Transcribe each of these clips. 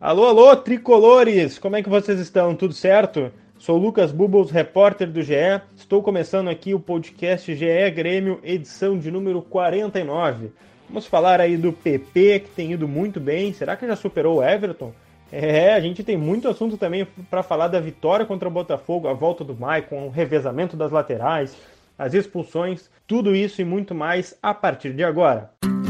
Alô, alô, tricolores! Como é que vocês estão? Tudo certo? Sou Lucas Bubbles, repórter do GE. Estou começando aqui o podcast GE Grêmio, edição de número 49. Vamos falar aí do PP, que tem ido muito bem. Será que já superou o Everton? É, a gente tem muito assunto também para falar da vitória contra o Botafogo, a volta do Maicon, o revezamento das laterais, as expulsões, tudo isso e muito mais a partir de agora. levantou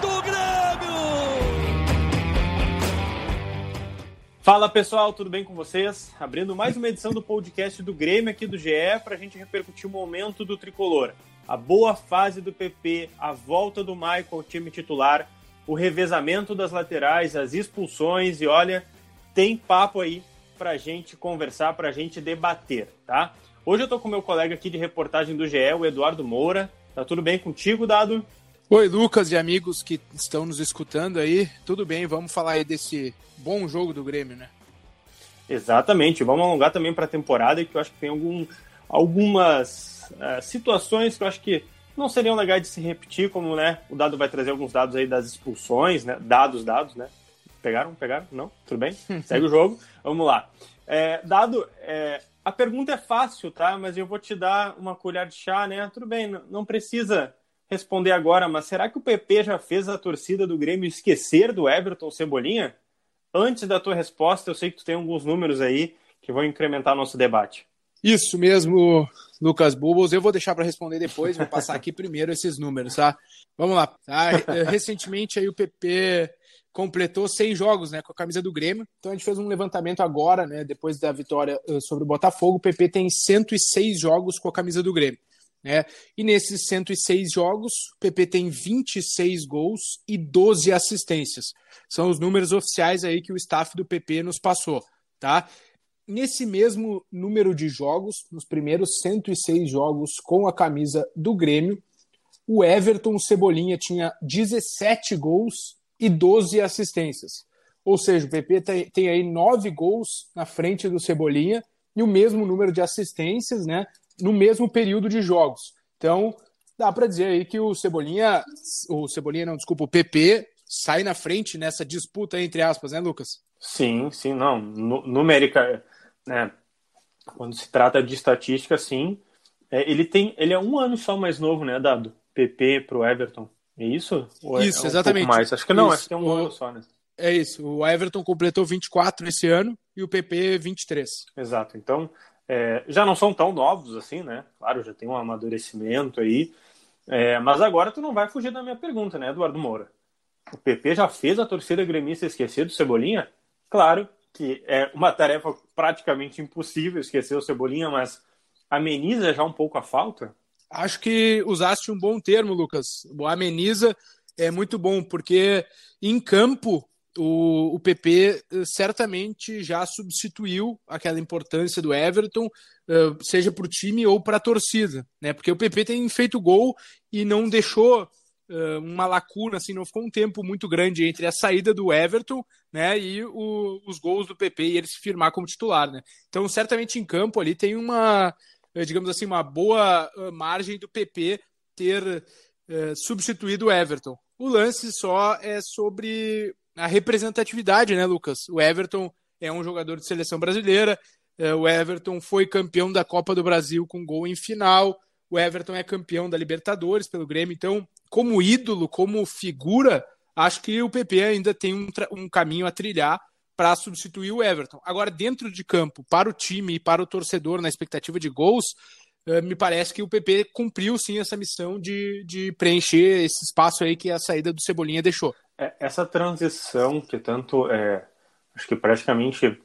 Do Grêmio! Fala pessoal, tudo bem com vocês? Abrindo mais uma edição do podcast do Grêmio aqui do GE para a gente repercutir o momento do tricolor. A boa fase do PP, a volta do Michael ao time titular, o revezamento das laterais, as expulsões e olha, tem papo aí para gente conversar, para gente debater, tá? Hoje eu tô com meu colega aqui de reportagem do GE, o Eduardo Moura. Tá tudo bem contigo, Dado? Oi, Lucas e amigos que estão nos escutando aí. Tudo bem? Vamos falar aí desse bom jogo do Grêmio, né? Exatamente. Vamos alongar também para a temporada, que eu acho que tem algum, algumas uh, situações que eu acho que não seriam legais de se repetir, como né, o dado vai trazer alguns dados aí das expulsões, né? Dados, dados, né? Pegaram? Pegaram? Não? Tudo bem? Segue o jogo. Vamos lá. É, dado, é, a pergunta é fácil, tá? Mas eu vou te dar uma colher de chá, né? Tudo bem, não precisa responder agora, mas será que o PP já fez a torcida do Grêmio esquecer do Everton Cebolinha? Antes da tua resposta, eu sei que tu tem alguns números aí que vão incrementar nosso debate. Isso mesmo, Lucas Bubbles. Eu vou deixar para responder depois, vou passar aqui primeiro esses números, tá? Vamos lá. Tá? Recentemente aí o PP completou 100 jogos, né, com a camisa do Grêmio. Então a gente fez um levantamento agora, né, depois da vitória eh, sobre o Botafogo, o PP tem 106 jogos com a camisa do Grêmio. Né? E nesses 106 jogos, o PP tem 26 gols e 12 assistências. São os números oficiais aí que o staff do PP nos passou, tá? Nesse mesmo número de jogos, nos primeiros 106 jogos com a camisa do Grêmio, o Everton Cebolinha tinha 17 gols e 12 assistências. Ou seja, o PP tem, tem aí 9 gols na frente do Cebolinha e o mesmo número de assistências, né? No mesmo período de jogos. Então, dá para dizer aí que o Cebolinha, o Cebolinha não, desculpa, o PP sai na frente nessa disputa entre aspas, né, Lucas? Sim, sim, não, numérica, né, quando se trata de estatística, sim, é, ele tem, ele é um ano só mais novo, né, dado PP pro Everton, é isso? Ou é, isso, é um exatamente. mais? Acho que não, isso. acho que é um o... ano só, né? É isso, o Everton completou 24 esse ano e o PP 23. Exato, então é, já não são tão novos assim, né? Claro, já tem um amadurecimento aí. É, mas agora tu não vai fugir da minha pergunta, né, Eduardo Moura? O PP já fez a torcida gremista esquecer do Cebolinha? Claro que é uma tarefa praticamente impossível esquecer o Cebolinha, mas ameniza já um pouco a falta? Acho que usaste um bom termo, Lucas. O ameniza é muito bom, porque em campo o, o PP eh, certamente já substituiu aquela importância do Everton, uh, seja para o time ou para a torcida, né? Porque o PP tem feito gol e não deixou uh, uma lacuna, assim, não ficou um tempo muito grande entre a saída do Everton, né, e o, os gols do PP e ele se firmar como titular, né? Então, certamente em campo ali tem uma, digamos assim, uma boa margem do PP ter uh, substituído o Everton. O lance só é sobre a representatividade, né, Lucas? O Everton é um jogador de seleção brasileira, é, o Everton foi campeão da Copa do Brasil com gol em final, o Everton é campeão da Libertadores pelo Grêmio, então, como ídolo, como figura, acho que o PP ainda tem um, um caminho a trilhar para substituir o Everton. Agora, dentro de campo, para o time e para o torcedor, na expectativa de gols, é, me parece que o PP cumpriu sim essa missão de, de preencher esse espaço aí que a saída do Cebolinha deixou. É, essa transição que tanto é, acho que praticamente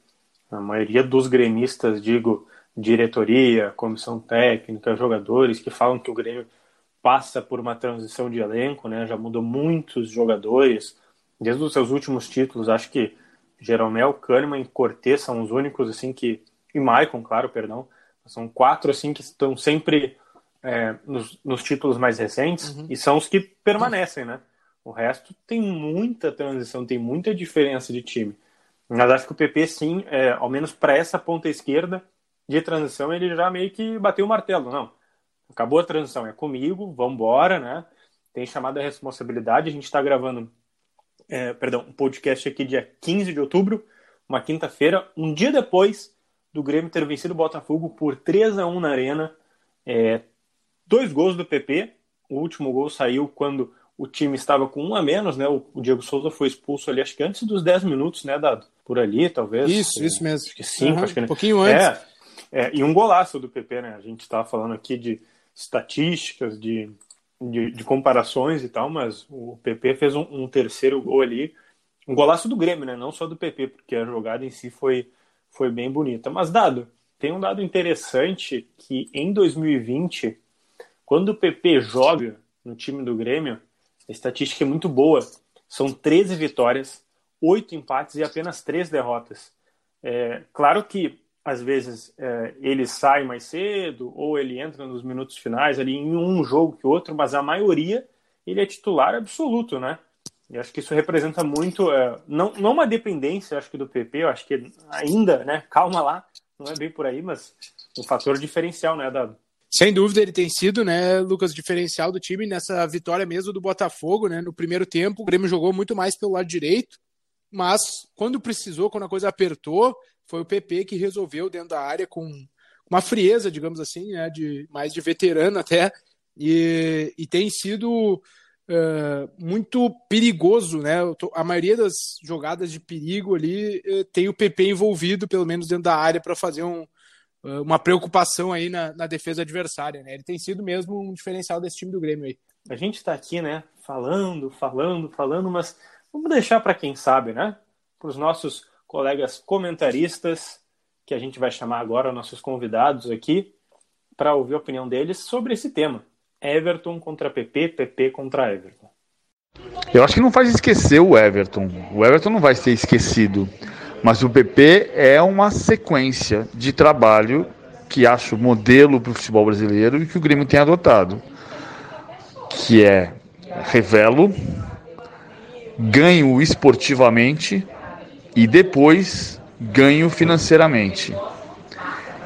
a maioria dos gremistas, digo, diretoria, comissão técnica, jogadores que falam que o Grêmio passa por uma transição de elenco, né? Já mudou muitos jogadores. Desde os seus últimos títulos, acho que Jeromel, Kahneman e Cortez são os únicos, assim, que... E Maicon, claro, perdão. São quatro, assim, que estão sempre é, nos, nos, títulos mais recentes uhum. e são os que permanecem, né? O resto tem muita transição, tem muita diferença de time. Mas acho que o PP, sim, é, ao menos para essa ponta esquerda de transição, ele já meio que bateu o martelo. Não, acabou a transição, é comigo, vamos embora, né? Tem chamada a responsabilidade. A gente está gravando, é, perdão, um podcast aqui dia 15 de outubro, uma quinta-feira, um dia depois do Grêmio ter vencido o Botafogo por 3 a 1 na Arena. É, dois gols do PP. O último gol saiu quando o time estava com um a menos, né? O, Diego Souza foi expulso ali, acho que antes dos 10 minutos, né, Dado? Por ali, talvez. Isso, isso mesmo. Acho que cinco, uhum, acho que Um pouquinho antes. É, é, e um golaço do PP, né? A gente estava falando aqui de estatísticas, de, de, de, comparações e tal, mas o PP fez um, um, terceiro gol ali. Um golaço do Grêmio, né? Não só do PP, porque a jogada em si foi, foi bem bonita. Mas, Dado, tem um dado interessante que em 2020, quando o PP joga no time do Grêmio, a estatística é muito boa. São 13 vitórias, 8 empates e apenas 3 derrotas. É, claro que às vezes é, ele sai mais cedo ou ele entra nos minutos finais ali em um jogo que outro, mas a maioria ele é titular absoluto, né? E acho que isso representa muito, é, não, não uma dependência, acho que do PP, eu acho que ainda, né? Calma lá, não é bem por aí, mas um fator diferencial, né, Dado? Sem dúvida, ele tem sido, né, Lucas, diferencial do time nessa vitória mesmo do Botafogo, né? No primeiro tempo, o Grêmio jogou muito mais pelo lado direito, mas quando precisou, quando a coisa apertou, foi o PP que resolveu dentro da área com uma frieza, digamos assim, né, de mais de veterano até, e, e tem sido uh, muito perigoso, né? A maioria das jogadas de perigo ali uh, tem o PP envolvido, pelo menos dentro da área, para fazer um, uma preocupação aí na, na, defesa adversária, né? Ele tem sido mesmo um diferencial desse time do Grêmio aí. A gente está aqui, né, falando, falando, falando, mas vamos deixar para quem sabe, né? Para os nossos colegas comentaristas, que a gente vai chamar agora nossos convidados aqui, para ouvir a opinião deles sobre esse tema. Everton contra PP, PP contra Everton. Eu acho que não faz esquecer o Everton. O Everton não vai ser esquecido. Mas o PP é uma sequência de trabalho que acho modelo para o futebol brasileiro e que o Grêmio tem adotado, que é revelo, ganho esportivamente e depois ganho financeiramente.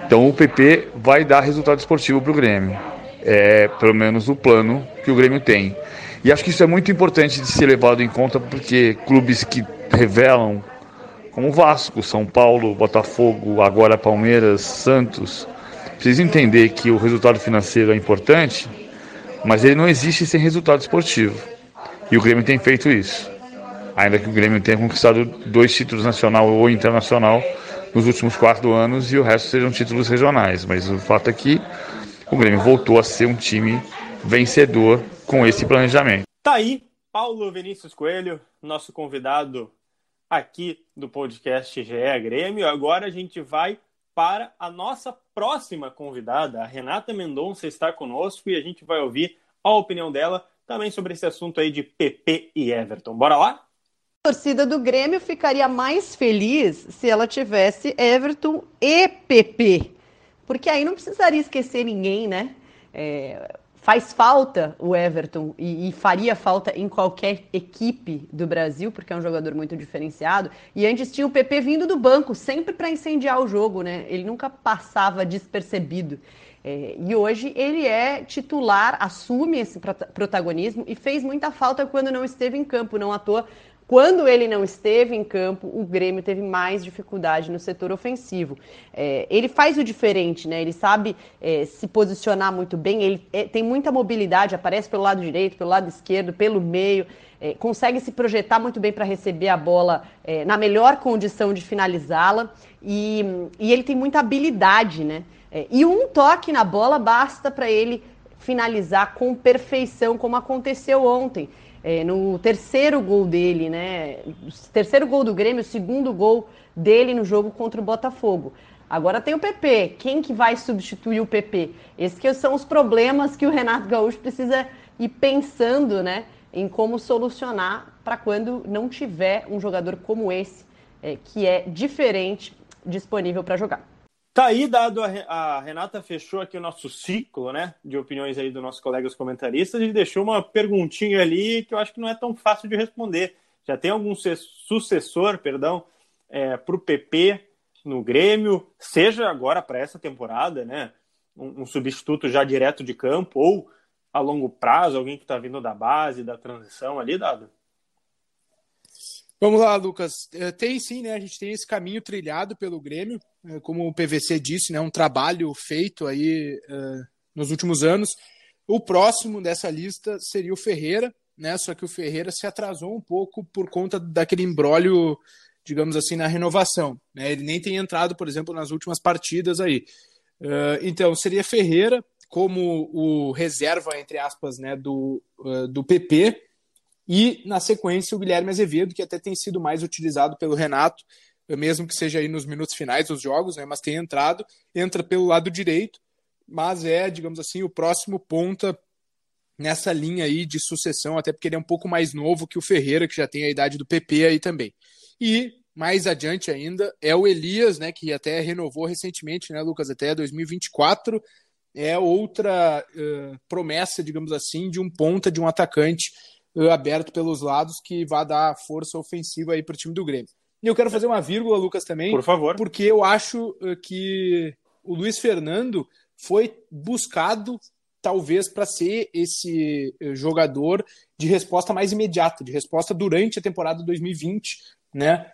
Então o PP vai dar resultado esportivo para o Grêmio. É pelo menos o plano que o Grêmio tem. E acho que isso é muito importante de ser levado em conta porque clubes que revelam como Vasco, São Paulo, Botafogo, agora Palmeiras, Santos, precisa entender que o resultado financeiro é importante, mas ele não existe sem resultado esportivo. E o Grêmio tem feito isso. Ainda que o Grêmio tenha conquistado dois títulos nacional ou internacional nos últimos quatro anos e o resto sejam títulos regionais. Mas o fato é que o Grêmio voltou a ser um time vencedor com esse planejamento. Tá aí, Paulo Vinícius Coelho, nosso convidado aqui do podcast GE Grêmio. Agora a gente vai para a nossa próxima convidada, a Renata Mendonça está conosco e a gente vai ouvir a opinião dela também sobre esse assunto aí de PP e Everton. Bora lá? A torcida do Grêmio ficaria mais feliz se ela tivesse Everton e PP, porque aí não precisaria esquecer ninguém, né? É, faz falta o Everton e, e, faria falta em qualquer equipe do Brasil, porque é um jogador muito diferenciado. E antes tinha o PP vindo do banco, sempre para incendiar o jogo, né? Ele nunca passava despercebido. É, e hoje ele é titular, assume esse protagonismo e fez muita falta quando não esteve em campo. Não à toa quando ele não esteve em campo, o Grêmio teve mais dificuldade no setor ofensivo. É, ele faz o diferente, né? Ele sabe é, se posicionar muito bem, ele é, tem muita mobilidade, aparece pelo lado direito, pelo lado esquerdo, pelo meio, é, consegue se projetar muito bem para receber a bola é, na melhor condição de finalizá-la e, e, ele tem muita habilidade, né? É, e um toque na bola basta para ele finalizar com perfeição, como aconteceu ontem é, no terceiro gol dele, né? Terceiro gol do Grêmio, segundo gol dele no jogo contra o Botafogo. Agora tem o PP. Quem que vai substituir o PP? Esses são os problemas que o Renato Gaúcho precisa ir pensando, né, em como solucionar para quando não tiver um jogador como esse, é, que é diferente, disponível para jogar. Tá aí, dado a, a, Renata fechou aqui o nosso ciclo, né, de opiniões aí dos nossos colegas comentaristas e deixou uma perguntinha ali que eu acho que não é tão fácil de responder. Já tem algum sucessor, perdão, é, para o PP no Grêmio, seja agora para essa temporada, né, um, um substituto já direto de campo ou a longo prazo, alguém que está vindo da base, da transição ali, Dado? Vamos lá, Lucas. É, tem sim, né? A gente tem esse caminho trilhado pelo Grêmio, é, como o PVC disse, né? Um trabalho feito aí uh, nos últimos anos. O próximo dessa lista seria o Ferreira, né? Só que o Ferreira se atrasou um pouco por conta daquele embrólio, digamos assim, na renovação. Né? Ele nem tem entrado, por exemplo, nas últimas partidas aí. Uh, então, seria Ferreira, como o reserva, entre aspas, né, do, uh, do PP, e na sequência o Guilherme Azevedo, que até tem sido mais utilizado pelo Renato, mesmo que seja aí nos minutos finais dos jogos, né, mas tem entrado, entra pelo lado direito, mas é, digamos assim, o próximo ponta nessa linha aí de sucessão, até porque ele é um pouco mais novo que o Ferreira, que já tem a idade do PP aí também. E mais adiante ainda é o Elias, né, que até renovou recentemente, né, Lucas, até 2024, é outra uh, promessa, digamos assim, de um ponta, de um atacante aberto pelos lados que vai dar força ofensiva aí para o time do Grêmio. E eu quero fazer uma vírgula, Lucas, também. Por favor. Porque eu acho uh, que o Luiz Fernando foi buscado, talvez, para ser esse jogador de resposta mais imediata, de resposta durante a temporada 2020, né?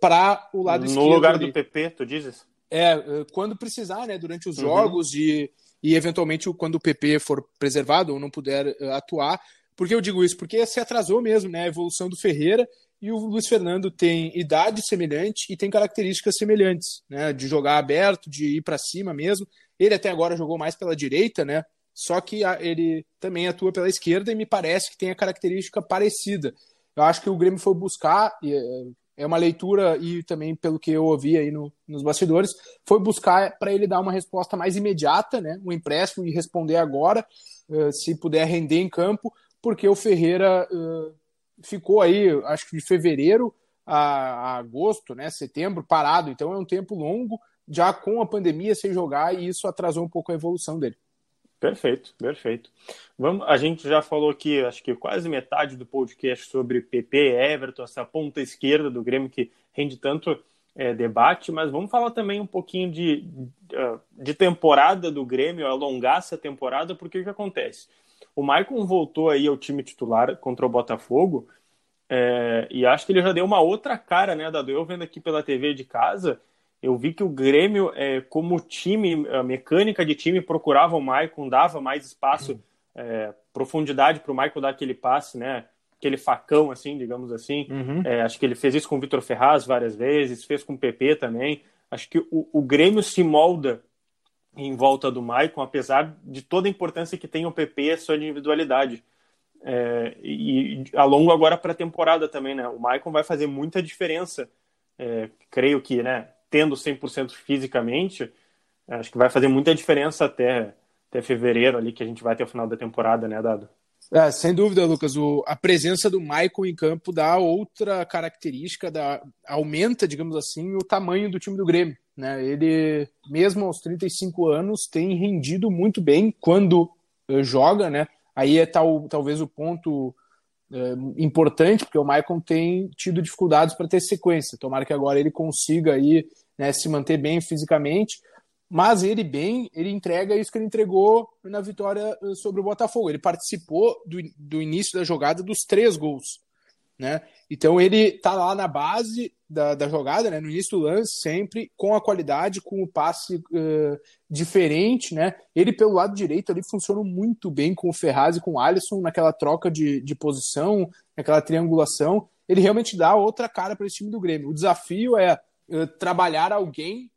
Para o lado no esquerdo. No lugar ali. do PP, tu dizes? É, quando precisar, né? Durante os uhum. jogos e e eventualmente quando o PP for preservado ou não puder atuar. Por que eu digo isso? Porque se atrasou mesmo né, a evolução do Ferreira e o Luiz Fernando tem idade semelhante e tem características semelhantes, né, de jogar aberto, de ir para cima mesmo. Ele até agora jogou mais pela direita, né? Só que ele também atua pela esquerda e me parece que tem a característica parecida. Eu acho que o Grêmio foi buscar, eh, é uma leitura e também pelo que eu ouvi aí no, nos bastidores, foi buscar para ele dar uma resposta mais imediata, né, um empréstimo e responder agora, uh, se puder render em campo, porque o Ferreira uh, ficou aí, acho que de fevereiro a, a, agosto, né, setembro, parado, então é um tempo longo, já com a pandemia sem jogar, e isso atrasou um pouco a evolução dele. Perfeito, perfeito. Vamos, a gente já falou aqui, acho que quase metade do podcast sobre PP, Everton, essa ponta esquerda do Grêmio que rende tanto é, debate, mas vamos falar também um pouquinho de, de temporada do Grêmio, alongar essa temporada, porque o que acontece? O Maicon voltou aí ao time titular contra o Botafogo, é, e acho que ele já deu uma outra cara, né, Dado? Eu vendo aqui pela TV de casa, eu vi que o Grêmio, é, como time, a mecânica de time, procurava o Maicon, dava mais espaço, é, profundidade para o Maicon dar aquele passe, né? Aquele facão, assim, digamos assim. Uhum. É, acho que ele fez isso com o Vitor Ferraz várias vezes, fez com o PP também. Acho que o, o Grêmio se molda em volta do Maicon, apesar de toda a importância que tem o PP e a sua individualidade. É, e, ao longo agora para a temporada também, né? O Maicon vai fazer muita diferença. É, creio que, né? tendo 100% fisicamente, acho que vai fazer muita diferença até, até fevereiro ali, que a gente vai até o final da temporada, né, Dado? É, sem dúvida, Lucas. O, a presença do Michael em campo dá outra característica, dá, aumenta, digamos assim, o tamanho do time do Grêmio. Né? Ele, mesmo aos 35 anos, tem rendido muito bem quando uh, joga. Né? Aí é tal, talvez o ponto é, importante, porque o Maicon tem tido dificuldades para ter sequência. Tomara que agora ele consiga aí, né, se manter bem fisicamente. Mas ele bem, ele entrega isso que ele entregou na vitória eh, sobre o Botafogo. Ele participou do, do início da jogada dos três gols. Né? Então ele tá lá na base da, da jogada, né? no início do lance, sempre com a qualidade, com o passe uh, diferente. Né? Ele, pelo lado direito, ali funciona muito bem com o Ferraz e com o Alisson naquela troca de, de posição, naquela triangulação. Ele realmente dá outra cara para esse time do Grêmio. O desafio é uh, trabalhar alguém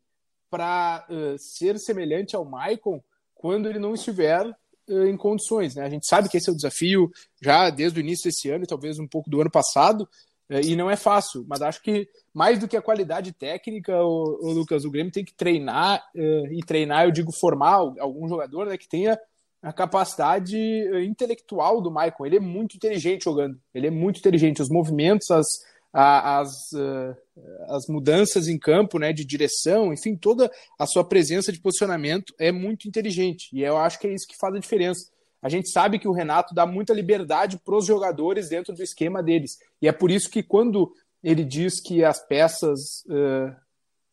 para uh, ser semelhante ao Maicon quando ele não estiver em condições. Né? A gente sabe que esse é o desafio já desde o início desse ano e talvez um pouco do ano passado, É, e não é fácil, mas acho que mais do que a qualidade técnica, o, o Lucas, o Grêmio tem que treinar, uh, e treinar, eu digo formar algum jogador né, que tenha a capacidade intelectual do Maicon. Ele é muito inteligente jogando, ele é muito inteligente. Os movimentos, as, as, uh, as mudanças em campo, né, de direção, enfim, toda a sua presença de posicionamento é muito inteligente. E eu acho que é isso que faz a diferença. A gente sabe que o Renato dá muita liberdade para os jogadores dentro do esquema deles. E é por isso que quando ele diz que as peças uh,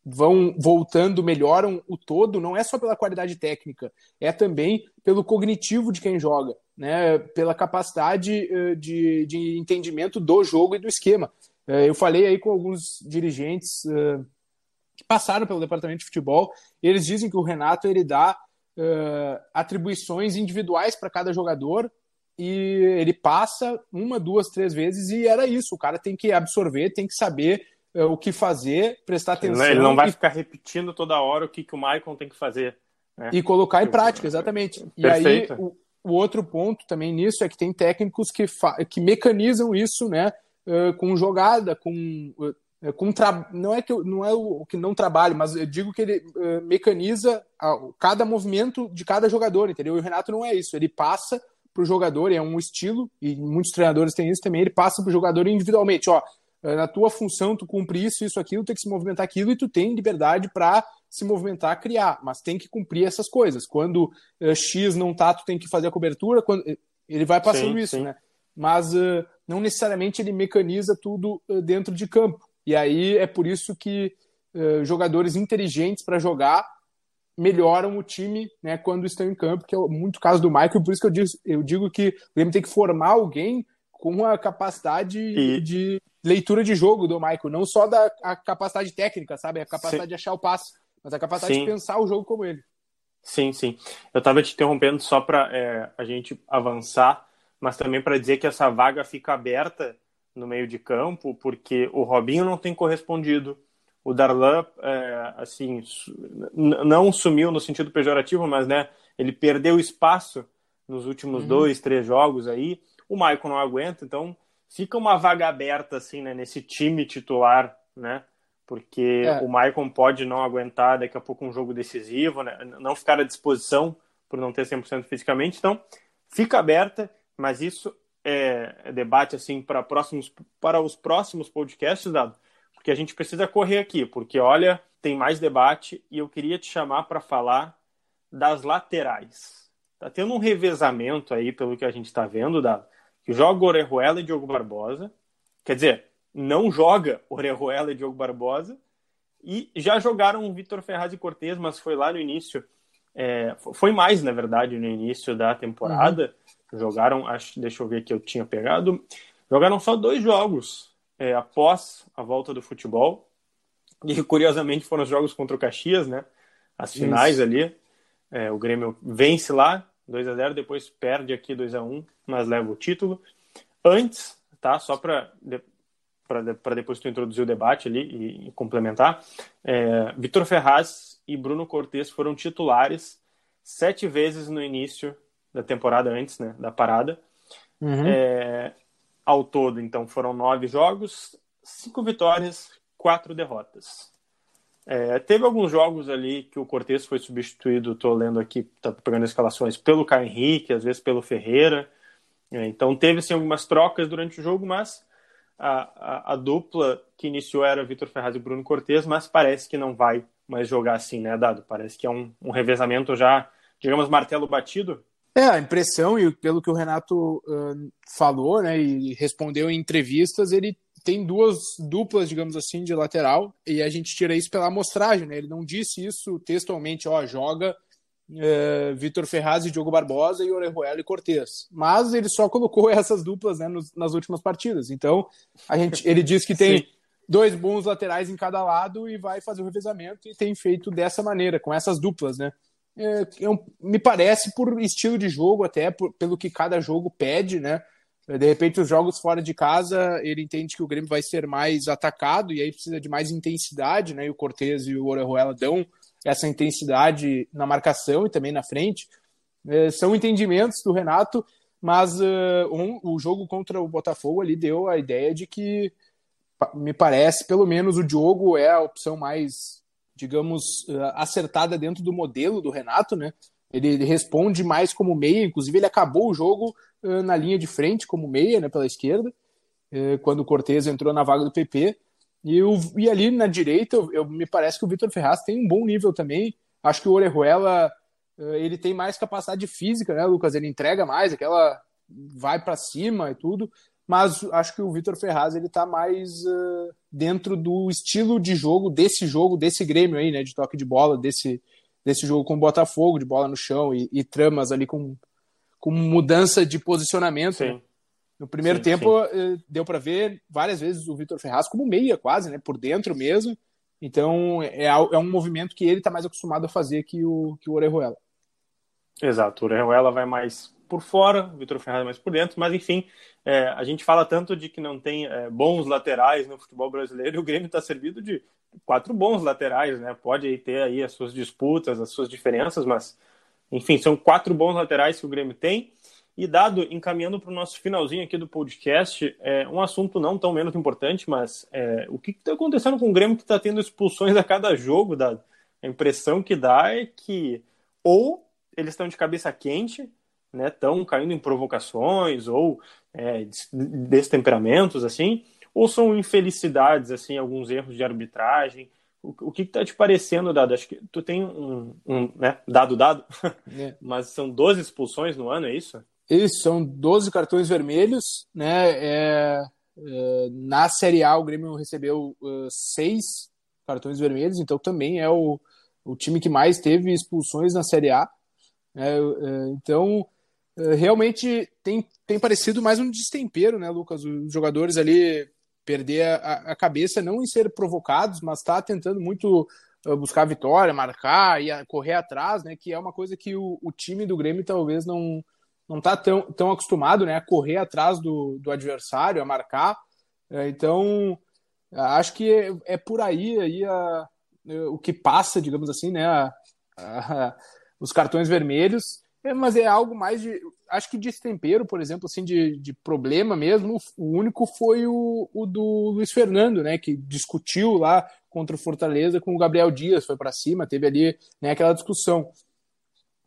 vão voltando, melhoram o todo, não é só pela qualidade técnica, é também pelo cognitivo de quem joga, né? pela capacidade uh, de, de entendimento do jogo e do esquema. Uh, eu falei aí com alguns dirigentes que passaram pelo departamento de futebol, e eles dizem que o Renato ele dá uh, atribuições individuais para cada jogador e ele passa uma, duas, três vezes e era isso. O cara tem que absorver, tem que saber uh, o que fazer, prestar atenção. Ele não vai e... ficar repetindo toda hora o que, que o Michael tem que fazer. Né? E colocar em prática, exatamente. E Perfeito. aí, o, o, outro ponto também nisso é que tem técnicos que, que mecanizam isso, né? Uh, com jogada, com é, com tra... não é que eu, não é o que não trabalho, mas eu digo que ele uh, mecaniza a, cada movimento de cada jogador, entendeu? E o Renato não é isso, ele passa para o jogador, é um estilo e muitos treinadores têm isso também. Ele passa para o jogador individualmente, ó, é, na tua função tu cumprir isso, isso, aquilo, tem que se movimentar aquilo e tu tem liberdade para se movimentar, criar, mas tem que cumprir essas coisas. Quando uh, X não tá, tu tem que fazer a cobertura. Quando ele vai passando sim, isso, sim. né? Mas uh, não necessariamente ele mecaniza tudo dentro de campo. E aí é por isso que uh, jogadores inteligentes para jogar melhoram o time né, quando estão em campo, que é muito caso do Michael, por isso que eu digo, eu digo que o Grêmio tem que formar alguém com a capacidade e... de leitura de jogo do Michael, não só da a capacidade técnica, sabe? A capacidade sim. de achar o passe, mas a capacidade sim. de pensar o jogo como ele. Sim, sim. Eu estava te interrompendo só para é, a gente avançar, mas também para dizer que essa vaga fica aberta no meio de campo, porque o Robinho não tem correspondido. O Darlan, é, assim, não sumiu no sentido pejorativo, mas né, ele perdeu espaço nos últimos uhum. dois, três jogos aí. O Maicon não aguenta, então fica uma vaga aberta assim, né, nesse time titular, né? Porque é. o Maicon pode não aguentar daqui a pouco um jogo decisivo, né? Não ficar à disposição por não ter 100% fisicamente. Então, fica aberta, mas isso é, debate assim para próximos para os próximos podcasts, dado, porque a gente precisa correr aqui, porque olha, tem mais debate e eu queria te chamar para falar das laterais. Tá tendo um revezamento aí, pelo que a gente está vendo, dado, que joga Orejuela e Diogo Barbosa. Quer dizer, não joga Orejuela e Diogo Barbosa. E já jogaram Vitor Ferraz e Cortez, mas foi lá no início. É, foi mais, na verdade, no início da temporada. Uhum Jogaram, acho, deixa eu ver que eu tinha pegado. Jogaram só dois jogos é, após a volta do futebol. E curiosamente foram os jogos contra o Caxias, né? As finais Isso. ali. É, o Grêmio vence lá, 2 a 0 depois perde aqui 2 a 1 mas leva o título. Antes, tá? Só para para depois tu introduzir o debate ali e, e complementar, é, Vitor Ferraz e Bruno Cortes foram titulares sete vezes no início da temporada antes, né, da parada. Uhum. É, ao todo, então, foram nove jogos, cinco vitórias, quatro derrotas. É, teve alguns jogos ali que o Cortes foi substituído, estou lendo aqui, tá pegando escalações, pelo Caio Henrique, às vezes pelo Ferreira. É, então teve sim algumas trocas durante o jogo, mas a, a, a dupla que iniciou era Vitor Ferraz e Bruno Cortes, mas parece que não vai mais jogar assim, né, Dado? Parece que é um, um revezamento já, digamos, martelo batido. É, a impressão, e pelo que o Renato uh, falou, né, e respondeu em entrevistas, ele tem duas duplas, digamos assim, de lateral, e a gente tira isso pela amostragem, né? Ele não disse isso textualmente, ó, joga uh, Vitor Ferraz e Diogo Barbosa e Orejuela e Cortez. Mas ele só colocou essas duplas né, nos, nas últimas partidas. Então, a gente, ele diz que tem dois bons laterais em cada lado e vai fazer o revezamento e tem feito dessa maneira, com essas duplas, né? É, é me parece por estilo de jogo, até por, pelo que cada jogo pede, né? De repente, os jogos fora de casa, ele entende que o Grêmio vai ser mais atacado e aí precisa de mais intensidade, né? E o Cortez e o Orejuela dão essa intensidade na marcação e também na frente. É, são entendimentos do Renato, mas uh, um, o jogo contra o Botafogo ali deu a ideia de que me parece, pelo menos o Diogo é a opção mais, digamos, uh, acertada dentro do modelo do Renato, né? Ele, responde mais como meia, inclusive ele acabou o jogo uh, na linha de frente como meia, né, pela esquerda, uh, quando o Cortez entrou na vaga do PP. E, o, e ali na direita, eu, eu, me parece que o Vitor Ferraz tem um bom nível também. Acho que o Orejuela ele tem mais capacidade física, né, Lucas? Ele entrega mais, aquela vai para cima e tudo mas acho que o Vitor Ferraz ele tá mais uh, dentro do estilo de jogo desse jogo, desse Grêmio aí, né, de toque de bola, desse, desse jogo com o Botafogo, de bola no chão e, e tramas ali com, com mudança de posicionamento. Né? No primeiro sim, tempo sim. Uh, deu para ver várias vezes o Vitor Ferraz como meia quase, né, por dentro mesmo. Então é, é um movimento que ele está mais acostumado a fazer que o, que o Orejuela. Exato, o Orejuela vai mais por fora, o Vitor Ferraz mais por dentro, mas enfim, é, a gente fala tanto de que não tem é, bons laterais no futebol brasileiro e o Grêmio está servido de quatro bons laterais, né? Pode ter aí as suas disputas, as suas diferenças, mas enfim, são quatro bons laterais que o Grêmio tem. E dado, encaminhando para o nosso finalzinho aqui do podcast, é um assunto não tão menos importante, mas é, o que está acontecendo com o Grêmio que está tendo expulsões a cada jogo? Dado? A impressão que dá é que ou eles estão de cabeça quente, estão né, caindo em provocações ou é, destemperamentos, assim, ou são infelicidades, assim, alguns erros de arbitragem? O, o que está te parecendo, Dado? Acho que tu tem um, um né, dado, dado, é. mas são 12 expulsões no ano, é isso? Isso, são 12 cartões vermelhos, né, é, é, na Série A o Grêmio recebeu uh, seis cartões vermelhos, então também é o, o time que mais teve expulsões na Série A. É, é, então, realmente tem, tem parecido mais um destempero, né, Lucas? Os jogadores ali perder a, a cabeça, não em ser provocados, mas tá tentando muito uh, buscar vitória, marcar e correr atrás, né? Que é uma coisa que o, o time do Grêmio talvez não não tá tão, tão acostumado, né? A correr atrás do, do adversário, a marcar. É, então, acho que é, é, por aí, aí a, o que passa, digamos assim, né? A, a, os cartões vermelhos. É, mas é algo mais de. Acho que de tempero, por exemplo, assim, de, de problema mesmo. O único foi o, o do Luiz Fernando, né? Que discutiu lá contra o Fortaleza com o Gabriel Dias, foi para cima, teve ali né, aquela discussão.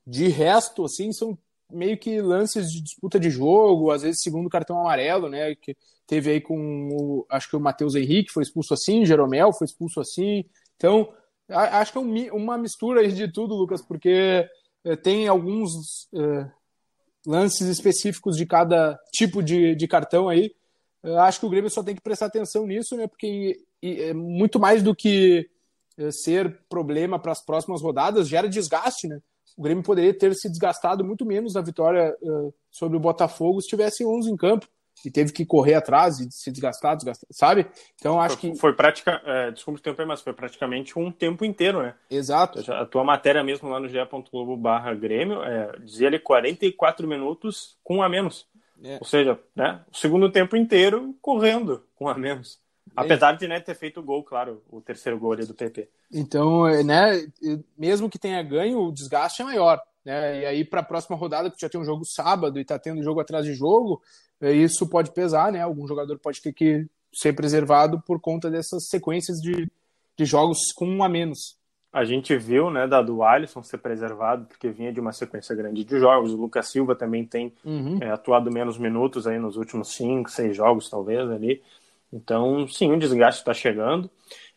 De resto, assim, são meio que lances de disputa de jogo, às vezes segundo cartão amarelo, né? Que teve aí com o, acho que o Matheus Henrique foi expulso assim, Jeromel foi expulso assim. Então, acho que é uma mistura de tudo, Lucas, porque tem alguns uh, lances específicos de cada tipo de, de cartão aí. Eu acho que o Grêmio só tem que prestar atenção nisso, né? Porque é muito mais do que ser problema para as próximas rodadas, gera desgaste, né? O Grêmio poderia ter se desgastado muito menos na vitória uh, sobre o Botafogo se tivesse 11 em campo e teve que correr atrás e se desgastar, desgastar sabe? Então acho foi, que. Foi prática. É, desculpa o tempo aí, mas foi praticamente um tempo inteiro, né? Exato. A tua matéria mesmo lá no ge.globo barra Grêmio é, dizia ali 44 minutos com um a menos. É. Ou seja, né, o segundo tempo inteiro correndo com um a menos. Apesar de né, ter feito o gol, claro, o terceiro gol ali do PP. Então, é, né, mesmo que tenha ganho, o desgaste é maior. Né? E aí, para a próxima rodada, que já tem um jogo sábado e está tendo jogo atrás de jogo, isso pode pesar, né? Algum jogador pode ter que ser preservado por conta dessas sequências de, de jogos com um a menos. A gente viu, né, da do Alisson ser preservado, porque vinha de uma sequência grande de jogos. O Lucas Silva também tem uhum. é, atuado menos minutos aí nos últimos cinco, seis jogos, talvez, ali. Então, sim, o desgaste está chegando.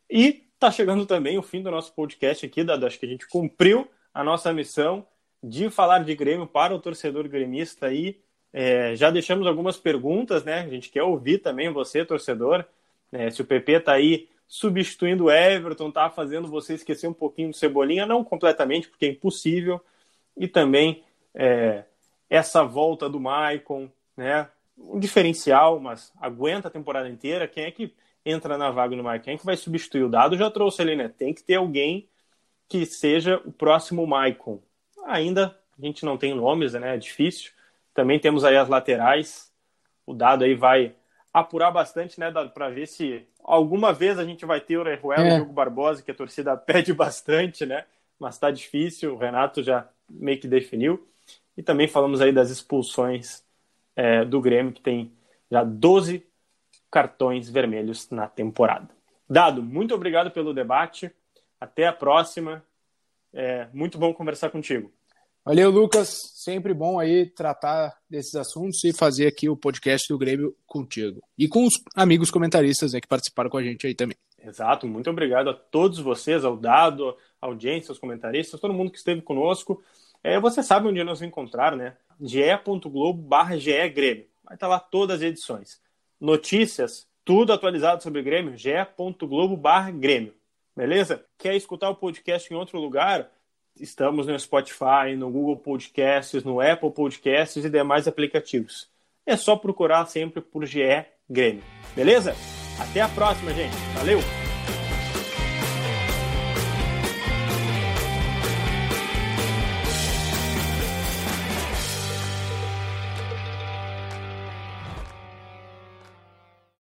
E está chegando também o fim do nosso podcast aqui, Dado. Acho que a gente cumpriu a nossa missão de falar de Grêmio para o torcedor gremista aí. É, já deixamos algumas perguntas, né? A gente quer ouvir também você, torcedor. É, se o PP está aí substituindo o Everton, tá fazendo você esquecer um pouquinho do Cebolinha, não completamente, porque é impossível. E também é, essa volta do Maicon, né? Um diferencial, mas aguenta a temporada inteira. Quem é que entra na vaga no Maicon? Quem é que vai substituir o Dado? Já trouxe ali, né? Tem que ter alguém que seja o próximo Maicon. Ainda a gente não tem nomes, né? É difícil. Também temos aí as laterais. O dado aí vai apurar bastante, né, Dado, para ver se alguma vez a gente vai ter o Orejuela é. e o Diogo Barbosa, que a torcida pede bastante, né? Mas tá difícil, o Renato já meio que definiu. E também falamos aí das expulsões é, do Grêmio, que tem já 12 cartões vermelhos na temporada. Dado, muito obrigado pelo debate. Até a próxima. É muito bom conversar contigo. Valeu, Lucas. Sempre bom aí tratar desses assuntos e fazer aqui o podcast do Grêmio contigo. E com os amigos comentaristas né, que participaram com a gente aí também. Exato, muito obrigado a todos vocês, ao Dado, à audiência, aos comentaristas, todo mundo que esteve conosco. É, você sabe onde nos encontrar, né? ge.globo barra Grêmio. Vai estar lá todas as edições. Notícias, tudo atualizado sobre Grêmio, ge.globo barra Grêmio. Beleza? Quer escutar o podcast em outro lugar? Estamos no Spotify, no Google Podcasts, no Apple Podcasts e demais aplicativos. É só procurar sempre por GE Grêmio. Beleza? Até a próxima, gente. Valeu!